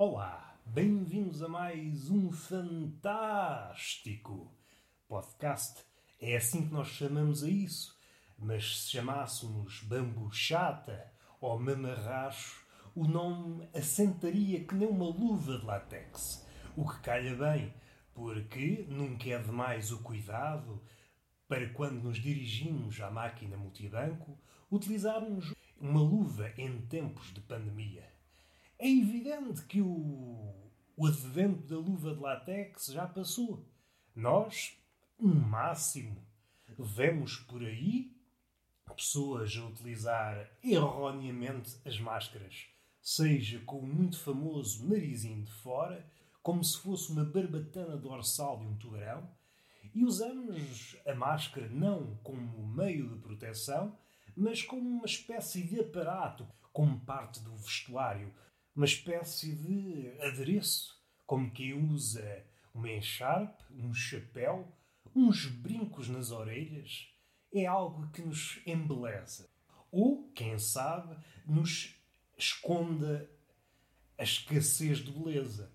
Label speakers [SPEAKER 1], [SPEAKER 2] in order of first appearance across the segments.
[SPEAKER 1] Olá, bem-vindos a mais um fantástico podcast. É assim que nós chamamos a isso. Mas se chamássemos bambu chata ou mamarracho, o nome assentaria que nem uma luva de látex. O que calha bem, porque nunca é demais o cuidado para quando nos dirigimos à máquina multibanco utilizarmos uma luva em tempos de pandemia. É evidente que o, o advento da luva de látex já passou. Nós, no máximo, vemos por aí pessoas a utilizar erroneamente as máscaras, seja com o muito famoso narizinho de fora, como se fosse uma barbatana dorsal de um tubarão, e usamos a máscara não como meio de proteção, mas como uma espécie de aparato, como parte do vestuário, uma espécie de adereço, como quem usa uma encharpe, um chapéu, uns brincos nas orelhas. É algo que nos embeleza. Ou, quem sabe, nos esconda a escassez de beleza.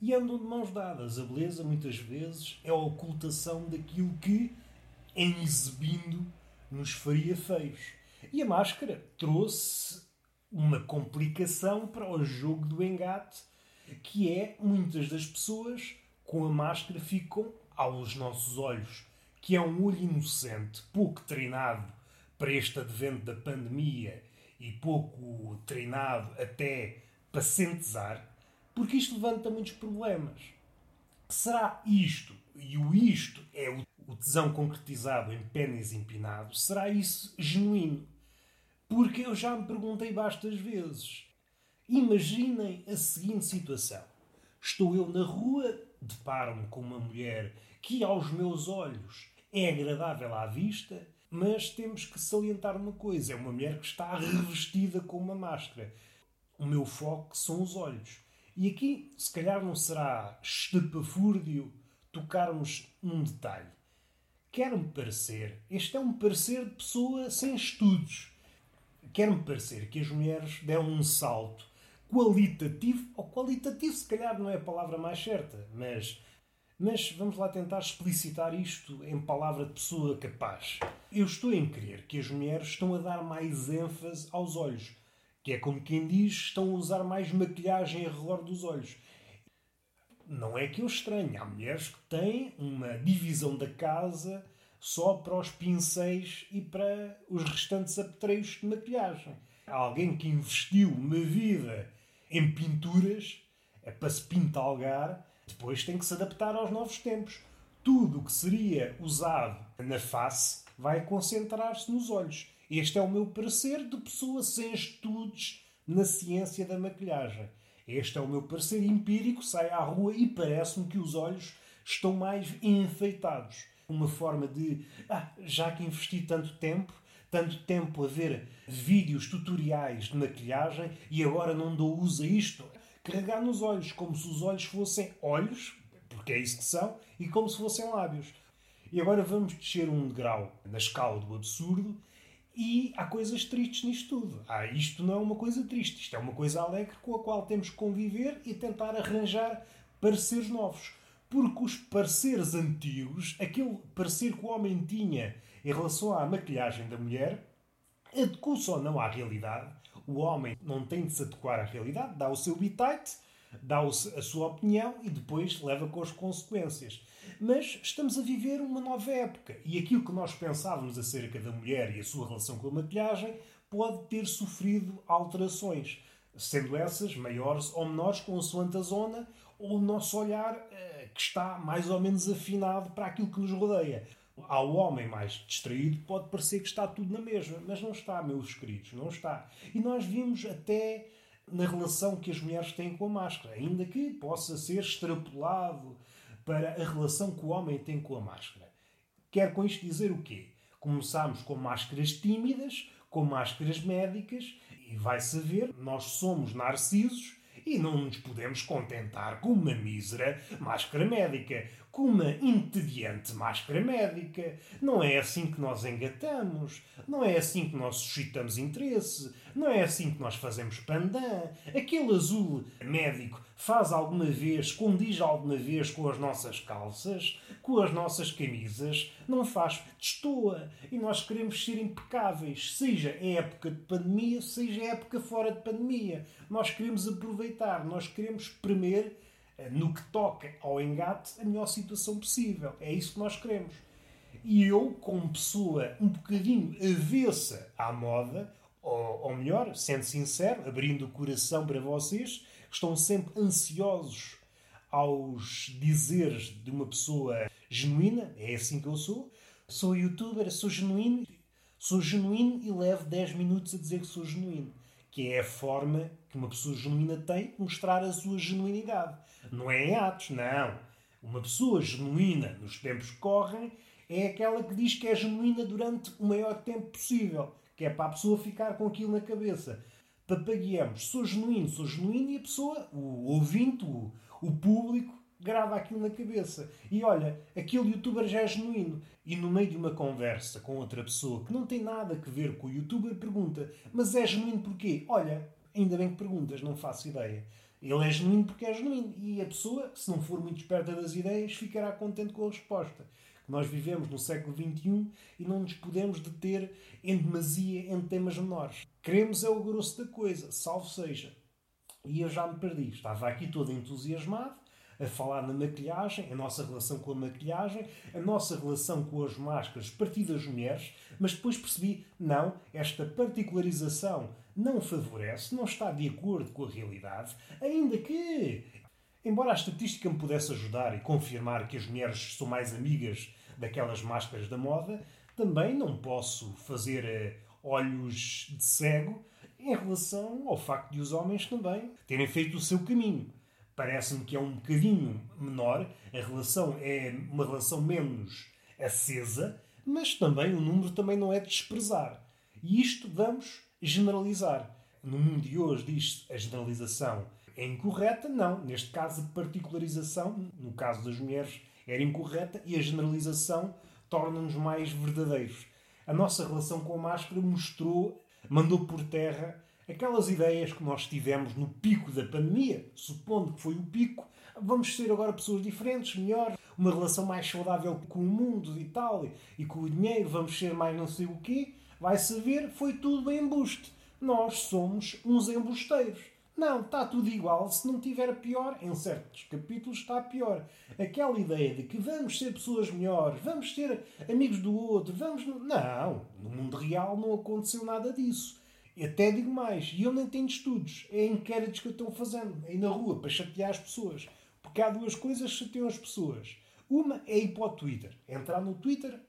[SPEAKER 1] E andam de mãos dadas. A beleza, muitas vezes, é a ocultação daquilo que, em exibindo, nos faria feios. E a máscara trouxe uma complicação para o jogo do engate, que é muitas das pessoas com a máscara ficam aos nossos olhos, que é um olho inocente, pouco treinado para este advento da pandemia e pouco treinado até para sentezar, porque isto levanta muitos problemas. Será isto, e o isto é o tesão concretizado em pênis empinado, será isso genuíno? Porque eu já me perguntei bastas vezes. Imaginem a seguinte situação: estou eu na rua, deparo-me com uma mulher que, aos meus olhos, é agradável à vista, mas temos que salientar uma coisa: é uma mulher que está revestida com uma máscara. O meu foco são os olhos. E aqui, se calhar, não será estapafúrdio tocarmos num detalhe. Quer-me parecer, este é um parecer de pessoa sem estudos quer-me parecer que as mulheres deram um salto qualitativo, ou qualitativo se calhar não é a palavra mais certa, mas, mas vamos lá tentar explicitar isto em palavra de pessoa capaz. Eu estou em crer que as mulheres estão a dar mais ênfase aos olhos, que é como quem diz, estão a usar mais maquilhagem ao redor dos olhos. Não é que eu estranhe, há mulheres que têm uma divisão da casa só para os pincéis e para os restantes apetrechos de maquilhagem. Alguém que investiu uma vida em pinturas é para se pintalgar, depois tem que se adaptar aos novos tempos. Tudo o que seria usado na face vai concentrar-se nos olhos. Este é o meu parecer de pessoa sem estudos na ciência da maquilhagem. Este é o meu parecer empírico, sai à rua e parece-me que os olhos estão mais enfeitados uma forma de, ah, já que investi tanto tempo, tanto tempo a ver vídeos tutoriais de maquilhagem e agora não dou uso a isto, carregar nos olhos, como se os olhos fossem olhos, porque é isso que são, e como se fossem lábios. E agora vamos descer um degrau na escala do absurdo e há coisas tristes nisto tudo. Ah, isto não é uma coisa triste, isto é uma coisa alegre com a qual temos que conviver e tentar arranjar pareceres novos. Porque os pareceres antigos, aquele parecer que o homem tinha em relação à maquilhagem da mulher, adequa-se ou não à realidade. O homem não tem de se adequar à realidade, dá o seu bitite, dá a sua opinião e depois leva com as consequências. Mas estamos a viver uma nova época e aquilo que nós pensávamos acerca da mulher e a sua relação com a maquilhagem pode ter sofrido alterações, sendo essas maiores ou menores consoante a zona ou o nosso olhar eh, que está mais ou menos afinado para aquilo que nos rodeia. Ao homem mais distraído pode parecer que está tudo na mesma, mas não está, meus queridos, não está. E nós vimos até na relação que as mulheres têm com a máscara, ainda que possa ser extrapolado para a relação que o homem tem com a máscara. Quer com isto dizer o quê? Começamos com máscaras tímidas, com máscaras médicas, e vai saber, nós somos narcisos e não nos podemos contentar com uma mísera máscara médica, com uma entediante máscara médica. Não é assim que nós engatamos, não é assim que nós suscitamos interesse, não é assim que nós fazemos pandan. Aquele azul médico faz alguma vez, condiz alguma vez com as nossas calças, com as nossas camisas, não faz, destoa. E nós queremos ser impecáveis, seja em época de pandemia, seja em época fora de pandemia. Nós queremos aproveitar, nós queremos espremer eh, no que toca ao engate, a melhor situação possível. É isso que nós queremos. E eu, como pessoa um bocadinho avessa à moda, ou, ou melhor, sendo sincero, abrindo o coração para vocês, estão sempre ansiosos aos dizeres de uma pessoa genuína, é assim que eu sou. Sou youtuber, sou genuíno, sou genuíno e levo 10 minutos a dizer que sou genuíno. Que é a forma que uma pessoa genuína tem de mostrar a sua genuinidade. Não é em atos, não. Uma pessoa genuína nos tempos que correm é aquela que diz que é genuína durante o maior tempo possível, que é para a pessoa ficar com aquilo na cabeça. Papagueamos, sou genuíno, sou genuíno e a pessoa, o ouvinte, o, o público, grava aquilo na cabeça. E olha, aquele youtuber já é genuíno. E no meio de uma conversa com outra pessoa que não tem nada a ver com o youtuber, pergunta: Mas é genuíno porquê? Olha, ainda bem que perguntas, não faço ideia. Ele é genuíno porque é genuíno. E a pessoa, se não for muito esperta das ideias, ficará contente com a resposta. Nós vivemos no século XXI e não nos podemos deter em demasia em temas menores. Queremos é o grosso da coisa, salvo seja. E eu já me perdi. Estava aqui todo entusiasmado a falar na maquilhagem, a nossa relação com a maquilhagem, a nossa relação com as máscaras partidas mulheres, mas depois percebi, não, esta particularização não favorece, não está de acordo com a realidade, ainda que, embora a estatística me pudesse ajudar e confirmar que as mulheres são mais amigas daquelas máscaras da moda, também não posso fazer eh, olhos de cego em relação ao facto de os homens também terem feito o seu caminho. Parece-me que é um bocadinho menor, a relação é uma relação menos acesa, mas também o número também não é de desprezar. E isto vamos generalizar. No mundo de hoje diz a generalização é incorreta, não. Neste caso, a particularização, no caso das mulheres, era incorreta e a generalização torna-nos mais verdadeiros. A nossa relação com a máscara mostrou, mandou por terra aquelas ideias que nós tivemos no pico da pandemia, supondo que foi o pico, vamos ser agora pessoas diferentes, melhor, uma relação mais saudável com o mundo e tal, e com o dinheiro, vamos ser mais não sei o quê. Vai saber, foi tudo embuste. Nós somos uns embusteiros. Não, está tudo igual. Se não tiver pior, em certos capítulos está pior. Aquela ideia de que vamos ser pessoas melhores, vamos ser amigos do outro, vamos. Não, no mundo real não aconteceu nada disso. E até digo mais, e eu nem tenho estudos, é inquéritos que eu estou fazendo aí na rua para chatear as pessoas. Porque há duas coisas que chateiam as pessoas. Uma é ir para o Twitter. Entrar no Twitter,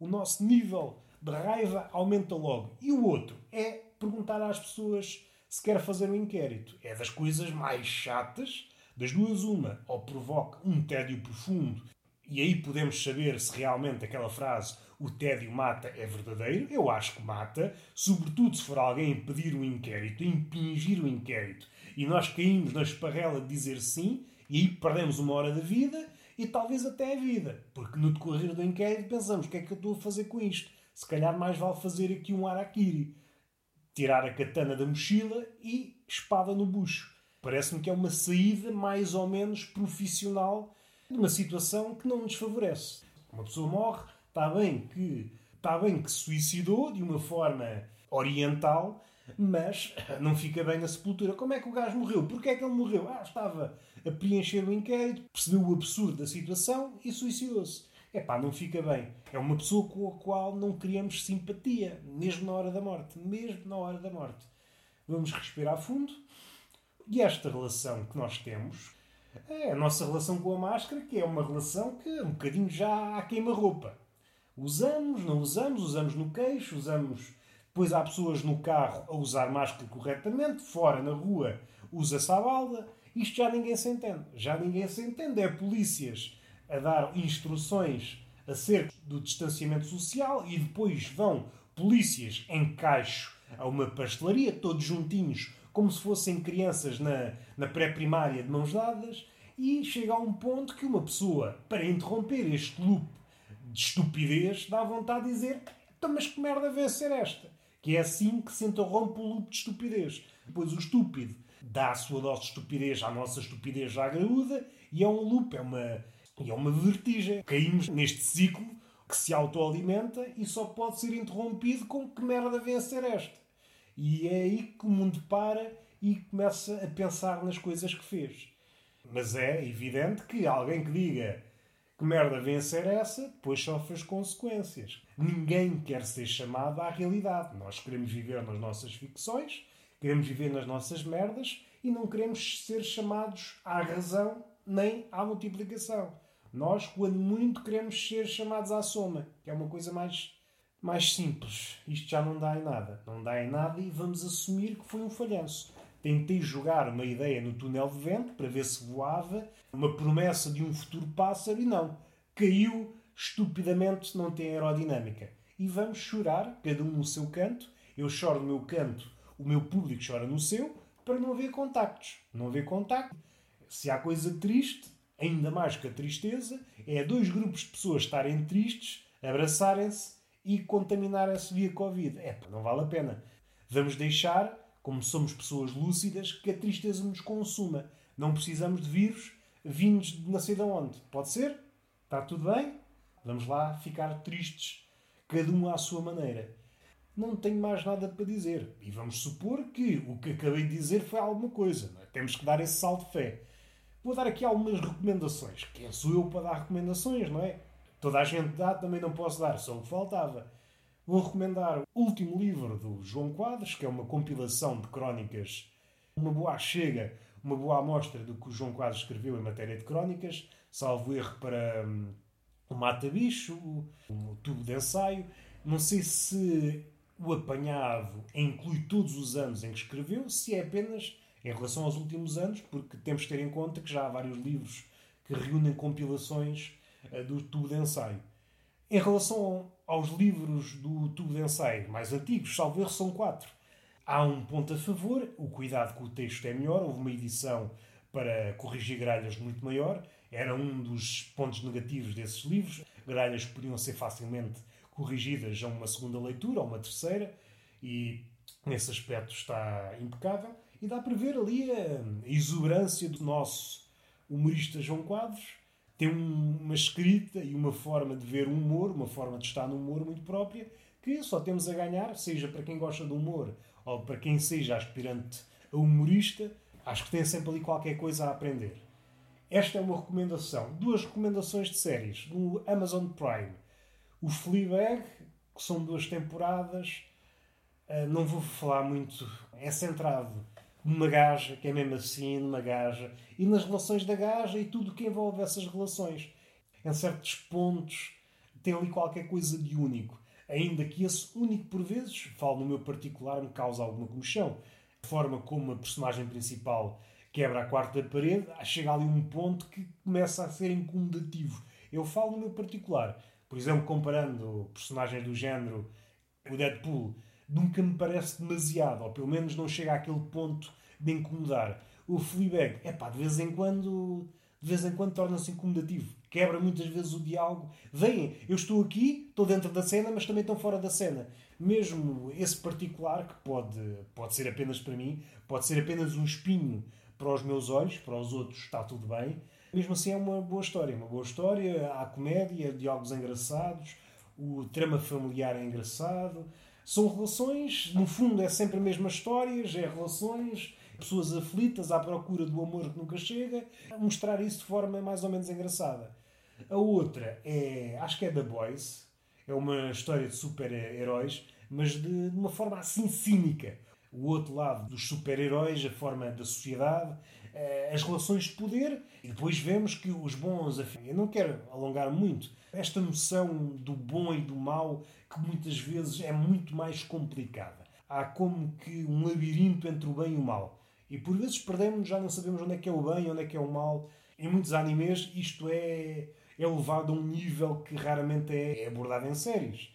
[SPEAKER 1] o nosso nível de raiva aumenta logo. E o outro é perguntar às pessoas se quer fazer um inquérito. É das coisas mais chatas. Das duas, uma, ou provoca um tédio profundo, e aí podemos saber se realmente aquela frase o tédio mata é verdadeiro. Eu acho que mata, sobretudo se for alguém pedir um inquérito, impingir o um inquérito, e nós caímos na esparrela de dizer sim, e aí perdemos uma hora da vida e talvez até a vida. Porque no decorrer do inquérito pensamos: o que é que eu estou a fazer com isto? Se calhar mais vale fazer aqui um araquiri. Tirar a katana da mochila e espada no bucho. Parece-me que é uma saída mais ou menos profissional de uma situação que não nos favorece. Uma pessoa morre, está bem que está bem que se suicidou de uma forma oriental, mas não fica bem na sepultura. Como é que o gajo morreu? Porquê é que ele morreu? Ah, estava a preencher o inquérito, percebeu o absurdo da situação e suicidou-se. É pá, não fica bem. É uma pessoa com a qual não criamos simpatia, mesmo na hora da morte. Mesmo na hora da morte. Vamos respirar fundo. E esta relação que nós temos é a nossa relação com a máscara, que é uma relação que um bocadinho já há queima-roupa. Usamos, não usamos, usamos no queixo, usamos. Depois há pessoas no carro a usar máscara corretamente, fora na rua usa-se a balda. Isto já ninguém se entende. Já ninguém se entende. É polícias a dar instruções acerca do distanciamento social e depois vão polícias em caixo a uma pastelaria, todos juntinhos, como se fossem crianças na, na pré-primária de mãos dadas, E chega a um ponto que uma pessoa, para interromper este loop de estupidez, dá vontade de dizer: então, mas que merda vai ser esta? Que é assim que se interrompe o loop de estupidez. Depois o estúpido dá a sua dose de estupidez à nossa estupidez já graúda e é um loop, é uma, é uma vertigem. Caímos neste ciclo que se autoalimenta e só pode ser interrompido com que merda ser esta. E é aí que o mundo para e começa a pensar nas coisas que fez. Mas é evidente que alguém que diga que merda ser essa, depois sofre as consequências. Ninguém quer ser chamado à realidade. Nós queremos viver nas nossas ficções, queremos viver nas nossas merdas e não queremos ser chamados à razão nem à multiplicação. Nós, quando muito, queremos ser chamados à soma, que é uma coisa mais, mais simples. Isto já não dá em nada. Não dá em nada e vamos assumir que foi um falhanço. Tentei jogar uma ideia no túnel de vento para ver se voava, uma promessa de um futuro pássaro e não. Caiu estupidamente, não tem aerodinâmica. E vamos chorar, cada um no seu canto. Eu choro no meu canto, o meu público chora no seu, para não haver contactos. Não haver contacto. Se há coisa triste, ainda mais que a tristeza, é dois grupos de pessoas estarem tristes, abraçarem-se e contaminarem-se via Covid. É, não vale a pena. Vamos deixar como somos pessoas lúcidas, que a tristeza nos consuma. Não precisamos de vírus vindos de não sei de onde. Pode ser? Está tudo bem? Vamos lá ficar tristes, cada um à sua maneira. Não tenho mais nada para dizer. E vamos supor que o que acabei de dizer foi alguma coisa. É? Temos que dar esse salto de fé. Vou dar aqui algumas recomendações. Quem sou eu para dar recomendações, não é? Toda a gente dá, também não posso dar, só o que faltava. Vou recomendar o último livro do João Quadros, que é uma compilação de crónicas, uma boa chega, uma boa amostra do que o João Quadros escreveu em matéria de crónicas, salvo erro para hum, o Mata Bicho, o Tubo de Ensaio. Não sei se o apanhado inclui todos os anos em que escreveu, se é apenas em relação aos últimos anos, porque temos que ter em conta que já há vários livros que reúnem compilações uh, do Tubo de Ensaio. Em relação aos livros do tubo de ensaio mais antigos, salvo erro, são quatro. Há um ponto a favor, o cuidado com o texto é melhor, houve uma edição para corrigir gralhas muito maior, era um dos pontos negativos desses livros, gralhas que podiam ser facilmente corrigidas a uma segunda leitura ou uma terceira, e nesse aspecto está impecável. E dá para ver ali a exuberância do nosso humorista João Quadros, tem uma escrita e uma forma de ver o humor, uma forma de estar no humor muito própria, que só temos a ganhar, seja para quem gosta do humor ou para quem seja aspirante a humorista, acho que tem sempre ali qualquer coisa a aprender. Esta é uma recomendação. Duas recomendações de séries no Amazon Prime. O Fleabag, que são duas temporadas, eh, não vou falar muito, é centrado numa gaja, que é mesmo assim, numa gaja, e nas relações da gaja e tudo o que envolve essas relações. Em certos pontos tem ali qualquer coisa de único. Ainda que esse único, por vezes, falo no meu particular, me causa alguma comichão. A forma como a personagem principal quebra a quarta parede, chega ali um ponto que começa a ser incomodativo. Eu falo no meu particular. Por exemplo, comparando personagens do género, o Deadpool, nunca me parece demasiado, ou pelo menos não chega àquele ponto de incomodar. O Fleabag, é pá, de vez em quando, de vez em quando torna-se incomodativo. Quebra muitas vezes o diálogo. Vêm, eu estou aqui, estou dentro da cena, mas também estão fora da cena. Mesmo esse particular, que pode, pode ser apenas para mim, pode ser apenas um espinho para os meus olhos, para os outros está tudo bem. Mesmo assim é uma boa história. Uma boa história, há comédia, diálogos engraçados, o trama familiar é engraçado, são relações, no fundo é sempre a mesma história, é relações, pessoas aflitas à procura do amor que nunca chega, mostrar isso de forma mais ou menos engraçada. A outra é, acho que é The Boys, é uma história de super-heróis, mas de, de uma forma assim cínica. O outro lado dos super-heróis, a forma da sociedade, eh, as relações de poder, e depois vemos que os bons. Eu não quero alongar muito. Esta noção do bom e do mau, que muitas vezes é muito mais complicada. Há como que um labirinto entre o bem e o mal. E por vezes perdemos, já não sabemos onde é que é o bem, onde é que é o mal. Em muitos animes, isto é, é levado a um nível que raramente é abordado em séries.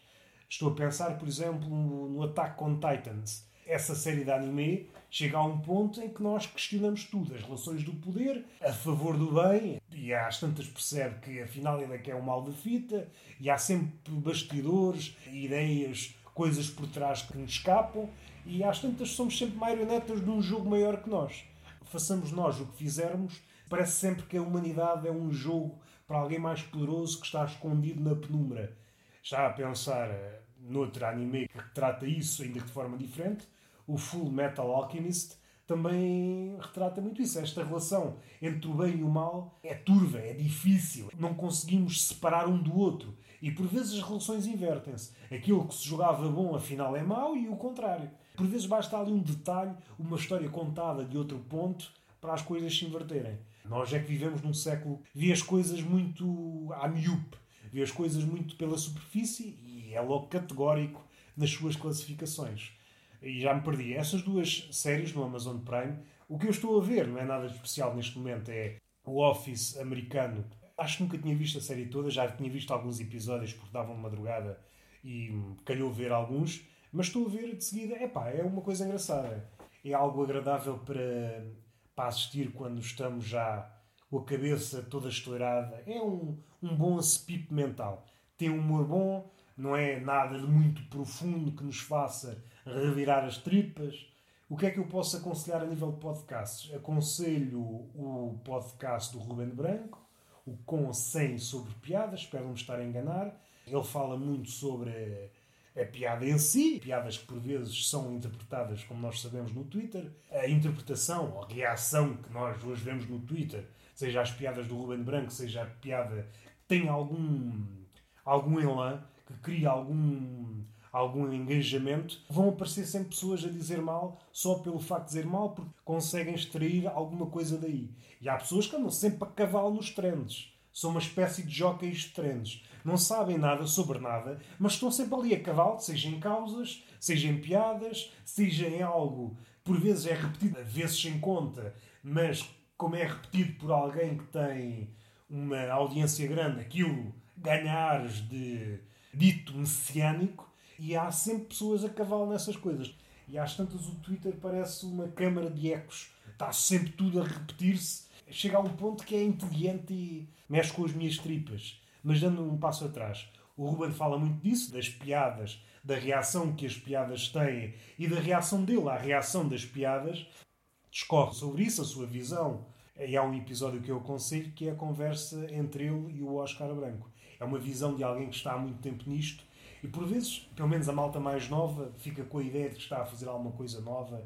[SPEAKER 1] Estou a pensar, por exemplo, no Attack on Titans essa série de anime chega a um ponto em que nós questionamos tudo, as relações do poder a favor do bem, e às tantas percebe que afinal ele é que é o mal da fita, e há sempre bastidores, ideias, coisas por trás que nos escapam, e às tantas somos sempre marionetas de um jogo maior que nós. Façamos nós o que fizermos, parece sempre que a humanidade é um jogo para alguém mais poderoso que está escondido na penumbra. Já a pensar eh, noutro anime que trata isso, ainda de forma diferente, o Full Metal Alchemist também retrata muito isso. Esta relação entre o bem e o mal é turva, é difícil. Não conseguimos separar um do outro. E por vezes as relações invertem-se. Aquilo que se jogava bom, afinal, é mau e o contrário. Por vezes basta ali um detalhe, uma história contada de outro ponto para as coisas se inverterem. Nós é que vivemos num século que vê as coisas muito à miúpe, vê as coisas muito pela superfície e é logo categórico nas suas classificações e já me perdi. Essas duas séries no Amazon Prime, o que eu estou a ver não é nada especial neste momento, é o Office americano. Acho que nunca tinha visto a série toda, já tinha visto alguns episódios porque davam de madrugada e calhou ver alguns, mas estou a ver de seguida, epá, é uma coisa engraçada. É algo agradável para, para assistir quando estamos já com a cabeça toda estourada. É um, um bom acepip mental. Tem um humor bom, não é nada de muito profundo que nos faça revirar as tripas. O que é que eu posso aconselhar a nível de podcasts? Aconselho o podcast do Ruben Branco, o Com 100 sobre piadas, espero não me estar a enganar. Ele fala muito sobre a piada em si, piadas que por vezes são interpretadas, como nós sabemos, no Twitter. A interpretação a reação que nós hoje vemos no Twitter, seja as piadas do Ruben Branco, seja a piada que tem algum, algum elan, que cria algum, algum engajamento, vão aparecer sempre pessoas a dizer mal só pelo facto de dizer mal, porque conseguem extrair alguma coisa daí. E há pessoas que andam sempre a cavalo nos trends. São uma espécie de jockeys de trends. Não sabem nada sobre nada, mas estão sempre ali a cavalo, seja em causas, seja em piadas, seja em algo por vezes é repetido, vezes sem conta, mas como é repetido por alguém que tem uma audiência grande, aquilo ganhares de dito messiânico, e há sempre pessoas a cavalo nessas coisas. E às tantas o Twitter parece uma câmara de ecos. Está sempre tudo a repetir-se. Chega a um ponto que é entediante e mexe com as minhas tripas. Mas dando um passo atrás, o Ruben fala muito disso, das piadas, da reação que as piadas têm e da reação dele à reação das piadas. Discorre sobre isso, a sua visão. E há um episódio que eu aconselho que é a conversa entre ele e o Oscar Branco. É uma visão de alguém que está há muito tempo nisto e por vezes, pelo menos a malta mais nova, fica com a ideia de que está a fazer alguma coisa nova.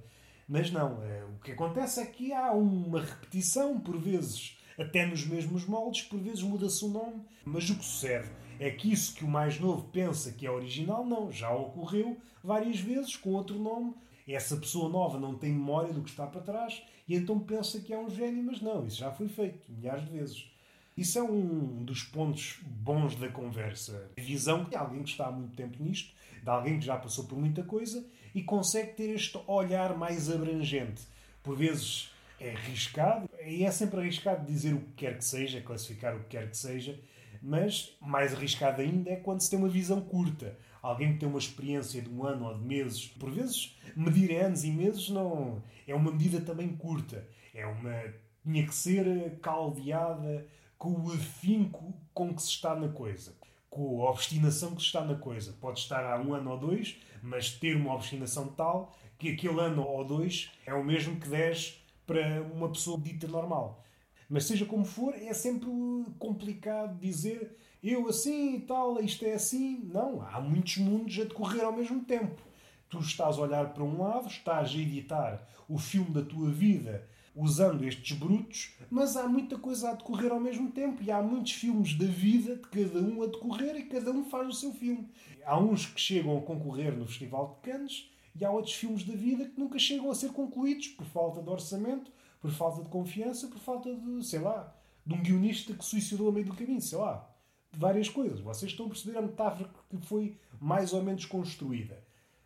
[SPEAKER 1] Mas não, é, o que acontece é que há uma repetição, por vezes até nos mesmos moldes, por vezes muda-se o nome. Mas o que sucede é que isso que o mais novo pensa que é original, não, já ocorreu várias vezes com outro nome. Essa pessoa nova não tem memória do que está para trás e então pensa que é um gênio, mas não, isso já foi feito milhares de vezes. Isso é um dos pontos bons da conversa. A visão de alguém que está há muito tempo nisto, de alguém que já passou por muita coisa e consegue ter este olhar mais abrangente. Por vezes é arriscado, e é sempre arriscado dizer o que quer que seja, classificar o que quer que seja, mas mais arriscado ainda é quando se tem uma visão curta. Alguém que tem uma experiência de um ano ou de meses, por vezes medir anos e meses não é uma medida também curta. É uma tinha que ser caldeada com o afinco com que se está na coisa, com a obstinação que se está na coisa. Pode estar há um ano ou dois, mas ter uma obstinação tal que aquele ano ou dois é o mesmo que 10 para uma pessoa dita normal. Mas seja como for, é sempre complicado dizer eu assim e tal, isto é assim. Não, há muitos mundos a decorrer ao mesmo tempo. Tu estás a olhar para um lado, estás a editar o filme da tua vida usando estes brutos, mas há muita coisa a decorrer ao mesmo tempo e há muitos filmes da vida de cada um a decorrer e cada um faz o seu filme. Há uns que chegam a concorrer no Festival de Cannes e há outros filmes da vida que nunca chegam a ser concluídos por falta de orçamento, por falta de confiança, por falta de, sei lá, de um guionista que suicidou a meio do caminho, sei lá, de várias coisas. Vocês estão a perceber a metáfora que foi mais ou menos construída.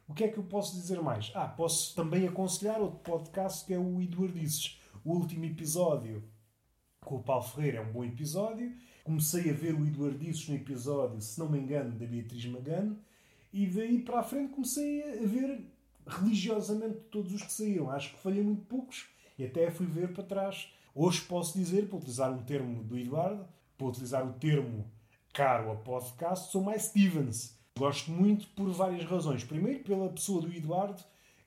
[SPEAKER 1] O que é que eu posso dizer mais? Ah, posso também aconselhar outro podcast que é o Eduardices. O último episódio com o Paulo Ferreira é um bom episódio. Comecei a ver o Eduardices no episódio, se não me engano, da Beatriz Magano. E daí para a frente comecei a ver religiosamente todos os que saíram. Acho que falhei muito poucos e até fui ver para trás. Hoje posso dizer, para utilizar um termo do Eduardo, para utilizar o termo caro a podcast, sou mais Stevens. Gosto muito por várias razões. Primeiro, pela pessoa do Eduardo,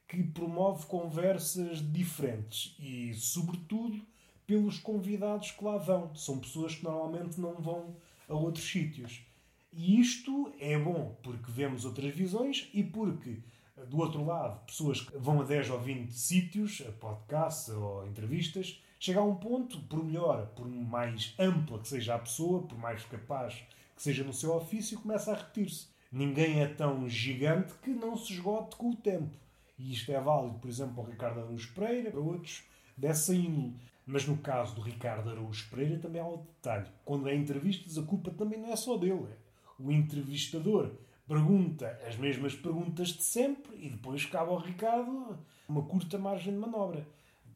[SPEAKER 1] que promove conversas diferentes e, sobretudo, pelos convidados que lá vão. São pessoas que normalmente não vão a outros sítios. E isto é bom porque vemos outras visões e porque, do outro lado, pessoas que vão a 10 ou 20 sítios, a podcasts ou entrevistas, chega a um ponto, por melhor, por mais ampla que seja a pessoa, por mais capaz que seja no seu ofício, começa a repetir-se. Ninguém é tão gigante que não se esgote com o tempo. E isto é válido, por exemplo, para o Ricardo Araújo Pereira, para outros dessa índole. Mas no caso do Ricardo Araújo Pereira também há outro detalhe. Quando é entrevistas, a culpa também não é só dele. O entrevistador pergunta as mesmas perguntas de sempre e depois cabe ao Ricardo uma curta margem de manobra.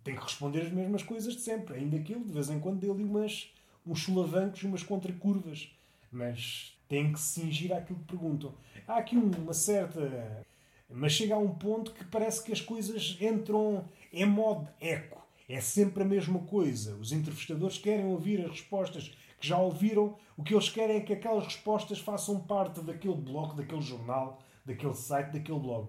[SPEAKER 1] Tem que responder as mesmas coisas de sempre, ainda que ele de vez em quando dê ali umas, uns solavancos umas contracurvas. Mas tem que se cingir àquilo que perguntam. Há aqui uma certa. Mas chega a um ponto que parece que as coisas entram em modo eco é sempre a mesma coisa. Os entrevistadores querem ouvir as respostas que já ouviram. O que eles querem é que aquelas respostas façam parte daquele blog, daquele jornal, daquele site, daquele blog.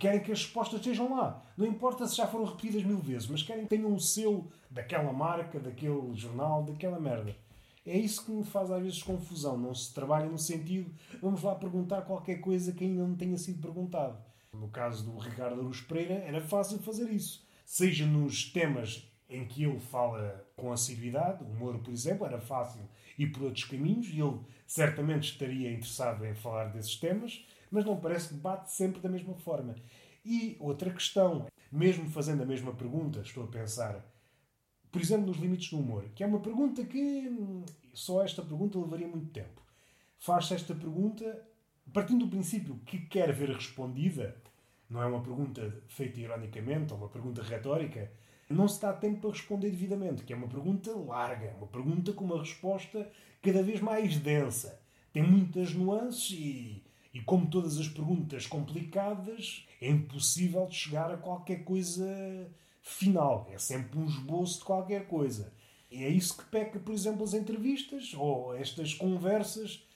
[SPEAKER 1] Querem que as respostas estejam lá. Não importa se já foram repetidas mil vezes, mas querem que tenham um selo daquela marca, daquele jornal, daquela merda. É isso que me faz às vezes confusão. Não se trabalha no sentido, vamos lá perguntar qualquer coisa que ainda não tenha sido perguntado. No caso do Ricardo Aruz Pereira, era fácil fazer isso seja nos temas em que ele fala com assiduidade, o Moro, por exemplo, era fácil ir por outros caminhos e ele certamente estaria interessado em falar desses temas, mas não parece que bate sempre da mesma forma. E outra questão, mesmo fazendo a mesma pergunta, estou a pensar, por exemplo, nos limites do humor, que é uma pergunta que hum, só esta pergunta levaria muito tempo. Faz-se esta pergunta partindo do princípio que quer ver respondida não é uma pergunta feita ironicamente ou uma pergunta retórica, não se dá tempo para responder devidamente, que é uma pergunta larga, uma pergunta com uma resposta cada vez mais densa. Tem muitas nuances e, e como todas as perguntas complicadas, é impossível chegar a qualquer coisa final. É sempre um esboço de qualquer coisa. E é isso que peca, por exemplo, as entrevistas ou estas conversas.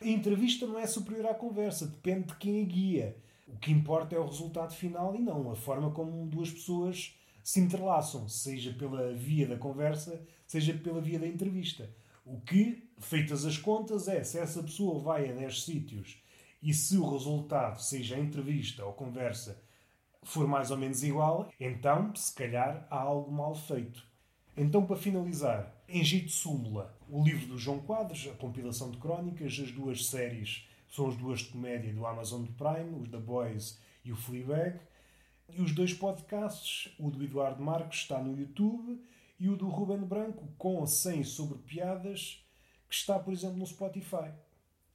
[SPEAKER 1] A entrevista não é superior à conversa, depende de quem a guia. O que importa é o resultado final e não a forma como duas pessoas se entrelaçam, seja pela via da conversa, seja pela via da entrevista. O que, feitas as contas, é se essa pessoa vai a 10 sítios e se o resultado, seja a entrevista ou conversa, for mais ou menos igual, então, se calhar, há algo mal feito. Então, para finalizar, Engito Súmula, o livro do João Quadros, a compilação de crónicas, as duas séries são as duas de comédia do Amazon Prime, os The Boys e o Fleabag. E os dois podcasts, o do Eduardo Marques está no YouTube e o do Ruben Branco, com ou sem sobre piadas, que está, por exemplo, no Spotify.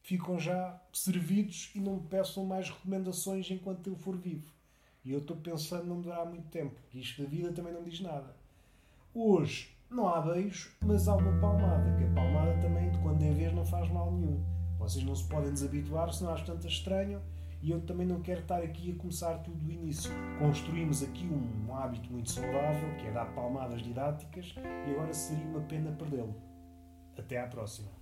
[SPEAKER 1] Ficam já servidos e não me peçam mais recomendações enquanto eu for vivo. E eu estou pensando não durar muito tempo, que isto da vida também não diz nada. Hoje não há beijo, mas há uma palmada, que a palmada também, de quando em vez, não faz mal nenhum. Vocês não se podem desabituar, senão às tantas estranho. E eu também não quero estar aqui a começar tudo do início. Construímos aqui um hábito muito saudável, que é dar palmadas didáticas, e agora seria uma pena perdê-lo. Até à próxima.